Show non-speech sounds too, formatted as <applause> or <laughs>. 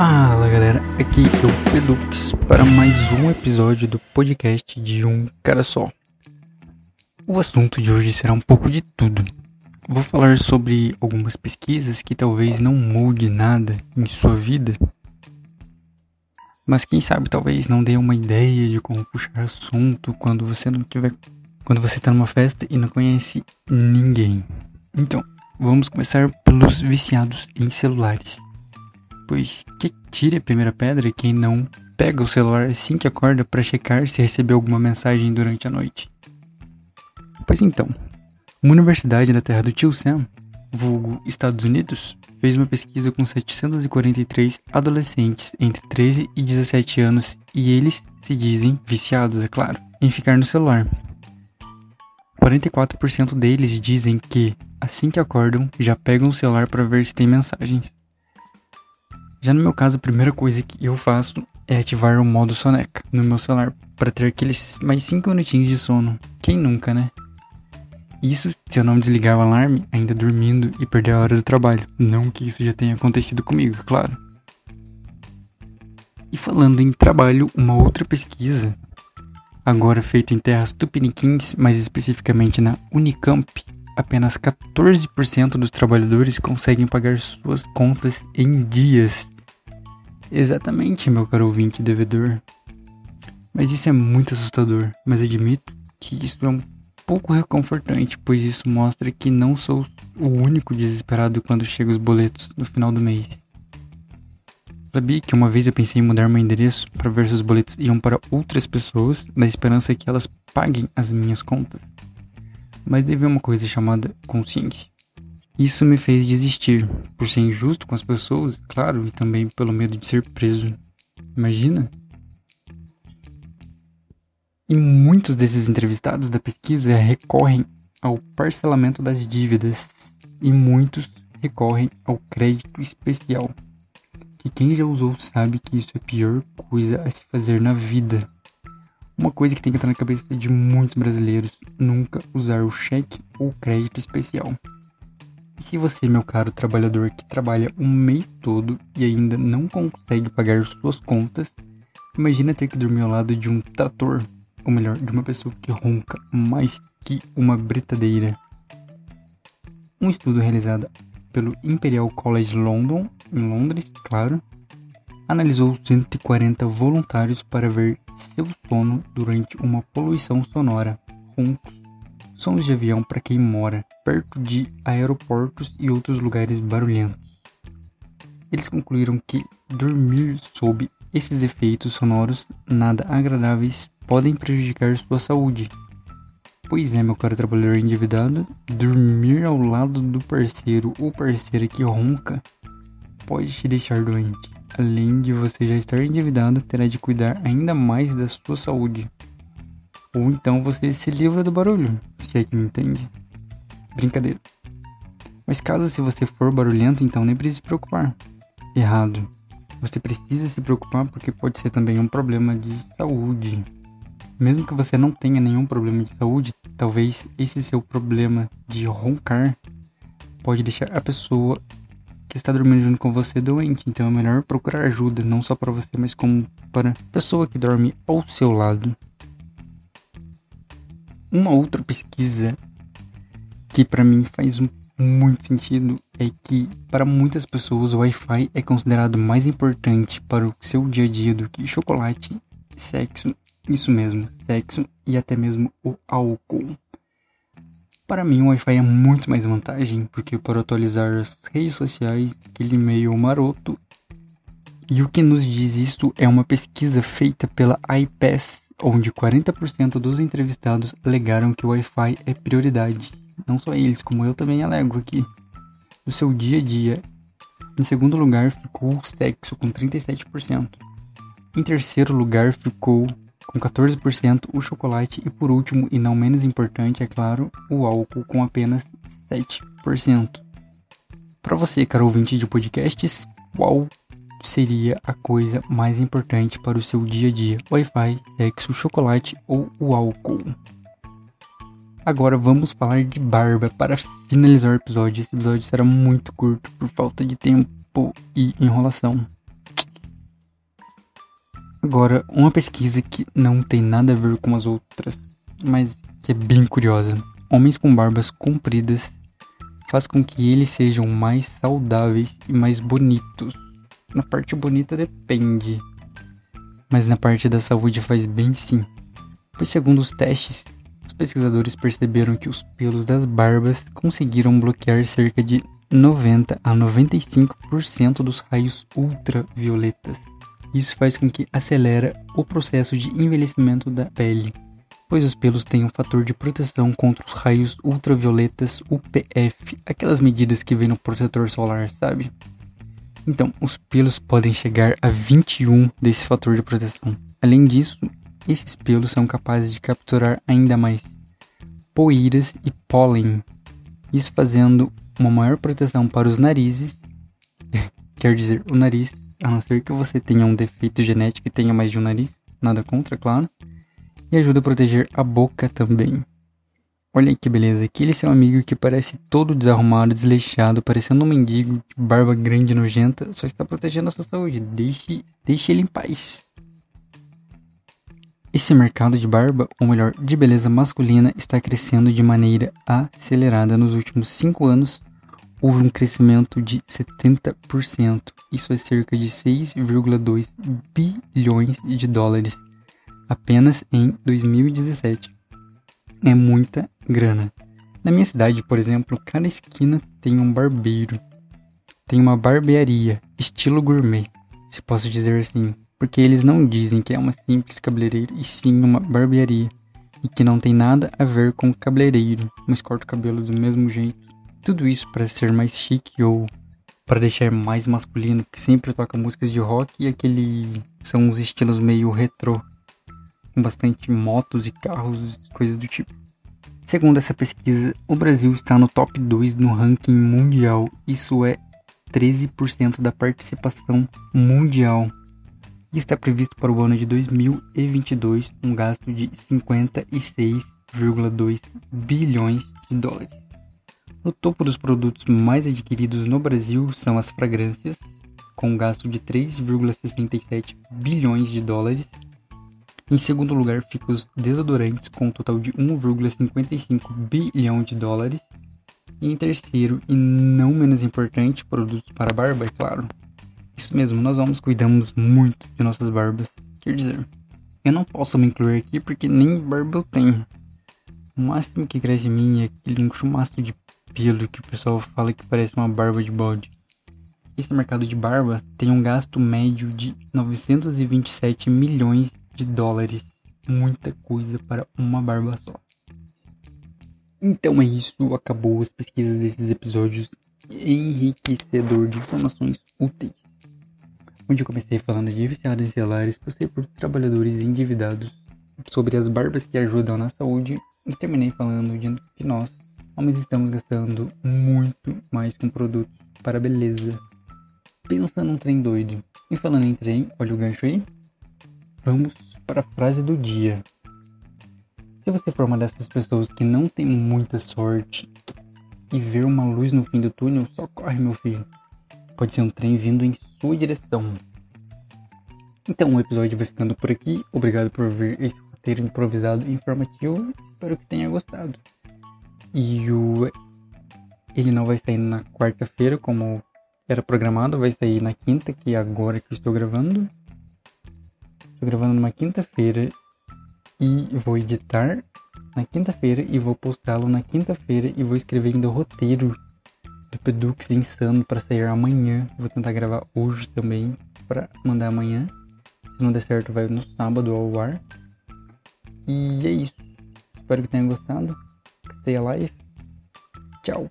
Fala galera, aqui é o Pedux para mais um episódio do podcast de um cara só. O assunto de hoje será um pouco de tudo. Vou falar sobre algumas pesquisas que talvez não mude nada em sua vida, mas quem sabe talvez não dê uma ideia de como puxar assunto quando você não tiver, quando você está numa festa e não conhece ninguém. Então, vamos começar pelos viciados em celulares pois que tire a primeira pedra quem não pega o celular assim que acorda para checar se recebeu alguma mensagem durante a noite. Pois então, uma universidade da terra do tio Sam, vulgo Estados Unidos, fez uma pesquisa com 743 adolescentes entre 13 e 17 anos e eles se dizem viciados, é claro, em ficar no celular. 44% deles dizem que, assim que acordam, já pegam o celular para ver se tem mensagens. Já no meu caso, a primeira coisa que eu faço é ativar o modo soneca no meu celular para ter aqueles mais 5 minutinhos de sono. Quem nunca, né? Isso se eu não desligar o alarme ainda dormindo e perder a hora do trabalho. Não que isso já tenha acontecido comigo, claro. E falando em trabalho, uma outra pesquisa, agora feita em terras tupiniquins, mais especificamente na Unicamp, apenas 14% dos trabalhadores conseguem pagar suas contas em dias. Exatamente, meu caro ouvinte devedor. Mas isso é muito assustador, mas admito que isso é um pouco reconfortante, pois isso mostra que não sou o único desesperado quando chegam os boletos no final do mês. Sabia que uma vez eu pensei em mudar meu endereço para ver se os boletos iam para outras pessoas, na esperança que elas paguem as minhas contas? Mas devido a uma coisa chamada consciência. Isso me fez desistir, por ser injusto com as pessoas, claro, e também pelo medo de ser preso. Imagina? E muitos desses entrevistados da pesquisa recorrem ao parcelamento das dívidas e muitos recorrem ao crédito especial. Que quem já usou sabe que isso é a pior coisa a se fazer na vida. Uma coisa que tem que entrar na cabeça de muitos brasileiros: nunca usar o cheque ou crédito especial. E se você, meu caro trabalhador que trabalha um mês todo e ainda não consegue pagar suas contas, imagina ter que dormir ao lado de um trator, ou melhor, de uma pessoa que ronca mais que uma britadeira. Um estudo realizado pelo Imperial College London, em Londres, claro, analisou 140 voluntários para ver seu sono durante uma poluição sonora, roncos, sons de avião para quem mora perto de aeroportos e outros lugares barulhentos. Eles concluíram que dormir sob esses efeitos sonoros nada agradáveis podem prejudicar sua saúde. Pois é, meu caro trabalhador endividado, dormir ao lado do parceiro ou parceira que ronca pode te deixar doente. Além de você já estar endividado, terá de cuidar ainda mais da sua saúde. Ou então você se livra do barulho, se é que me entende. Brincadeira. Mas caso se você for barulhento, então nem precisa se preocupar. Errado. Você precisa se preocupar porque pode ser também um problema de saúde. Mesmo que você não tenha nenhum problema de saúde, talvez esse seu problema de roncar pode deixar a pessoa que está dormindo junto com você doente, então é melhor procurar ajuda, não só para você, mas como para a pessoa que dorme ao seu lado. Uma outra pesquisa que para mim faz muito sentido é que para muitas pessoas o Wi-Fi é considerado mais importante para o seu dia a dia do que chocolate, sexo, isso mesmo, sexo e até mesmo o álcool. Para mim, o Wi-Fi é muito mais vantagem, porque para atualizar as redes sociais, aquele e-mail maroto. E o que nos diz isso é uma pesquisa feita pela iPass, onde 40% dos entrevistados alegaram que o Wi-Fi é prioridade. Não só eles, como eu também alego aqui. No seu dia a dia. Em segundo lugar ficou o sexo, com 37%. Em terceiro lugar ficou com 14%, o chocolate e por último e não menos importante, é claro, o álcool com apenas 7%. Para você, caro ouvinte de podcasts, qual seria a coisa mais importante para o seu dia a dia? Wi-Fi, sexo, chocolate ou o álcool? Agora vamos falar de barba para finalizar o episódio. Esse episódio será muito curto por falta de tempo e enrolação. Agora, uma pesquisa que não tem nada a ver com as outras, mas que é bem curiosa. Homens com barbas compridas faz com que eles sejam mais saudáveis e mais bonitos. Na parte bonita depende, mas na parte da saúde faz bem sim. Pois segundo os testes, os pesquisadores perceberam que os pelos das barbas conseguiram bloquear cerca de 90 a 95% dos raios ultravioletas. Isso faz com que acelera o processo de envelhecimento da pele, pois os pelos têm um fator de proteção contra os raios ultravioletas UPF, aquelas medidas que vem no protetor solar, sabe? Então, os pelos podem chegar a 21 desse fator de proteção. Além disso, esses pelos são capazes de capturar ainda mais poeiras e pólen, isso fazendo uma maior proteção para os narizes, <laughs> quer dizer, o nariz, a não ser que você tenha um defeito genético e tenha mais de um nariz, nada contra, claro, e ajuda a proteger a boca também. Olha que beleza, aquele seu amigo que parece todo desarrumado, desleixado, parecendo um mendigo, barba grande e nojenta, só está protegendo a sua saúde. Deixe, deixe ele em paz. Esse mercado de barba, ou melhor, de beleza masculina, está crescendo de maneira acelerada nos últimos 5 anos. Houve um crescimento de 70%. Isso é cerca de 6,2 bilhões de dólares apenas em 2017. É muita grana. Na minha cidade, por exemplo, cada esquina tem um barbeiro. Tem uma barbearia, estilo gourmet, se posso dizer assim porque eles não dizem que é uma simples cabeleireiro e sim uma barbearia, e que não tem nada a ver com cabeleireiro, mas corta o cabelo do mesmo jeito. Tudo isso para ser mais chique ou para deixar mais masculino, que sempre toca músicas de rock e aquele são os estilos meio retrô, com bastante motos e carros, coisas do tipo. Segundo essa pesquisa, o Brasil está no top 2 no ranking mundial. Isso é 13% da participação mundial e está previsto para o ano de 2022 um gasto de 56,2 bilhões de dólares. No topo dos produtos mais adquiridos no Brasil são as fragrâncias, com um gasto de 3,67 bilhões de dólares. Em segundo lugar ficam os desodorantes, com um total de 1,55 bilhão de dólares. E em terceiro, e não menos importante, produtos para barba, é claro, isso mesmo, nós homens cuidamos muito de nossas barbas. Quer dizer, eu não posso me incluir aqui porque nem barba eu tenho. O máximo que cresce em mim é aquele chumaço de pelo que o pessoal fala que parece uma barba de bode. Esse mercado de barba tem um gasto médio de 927 milhões de dólares. Muita coisa para uma barba só. Então é isso, acabou as pesquisas desses episódios enriquecedor de informações úteis onde eu comecei falando de viciados em celulares, passei por trabalhadores endividados, sobre as barbas que ajudam na saúde e terminei falando de que nós, homens, estamos gastando muito mais com produtos para beleza. Pensa num trem doido. E falando em trem, olha o gancho aí. Vamos para a frase do dia. Se você for uma dessas pessoas que não tem muita sorte e ver uma luz no fim do túnel, só corre, meu filho. Pode ser um trem vindo em sua direção. Então o episódio vai ficando por aqui. Obrigado por ver esse roteiro improvisado e informativo. Espero que tenha gostado. E o ele não vai sair na quarta-feira como era programado, vai sair na quinta, que é agora que eu estou gravando. Estou gravando numa quinta-feira e vou editar na quinta-feira e vou postá-lo na quinta-feira e vou escrever ainda o roteiro do Pedux Insano para sair amanhã. Vou tentar gravar hoje também para mandar amanhã. Se não der certo, vai no sábado ao ar. E é isso. Espero que tenham gostado. their alive. Ciao.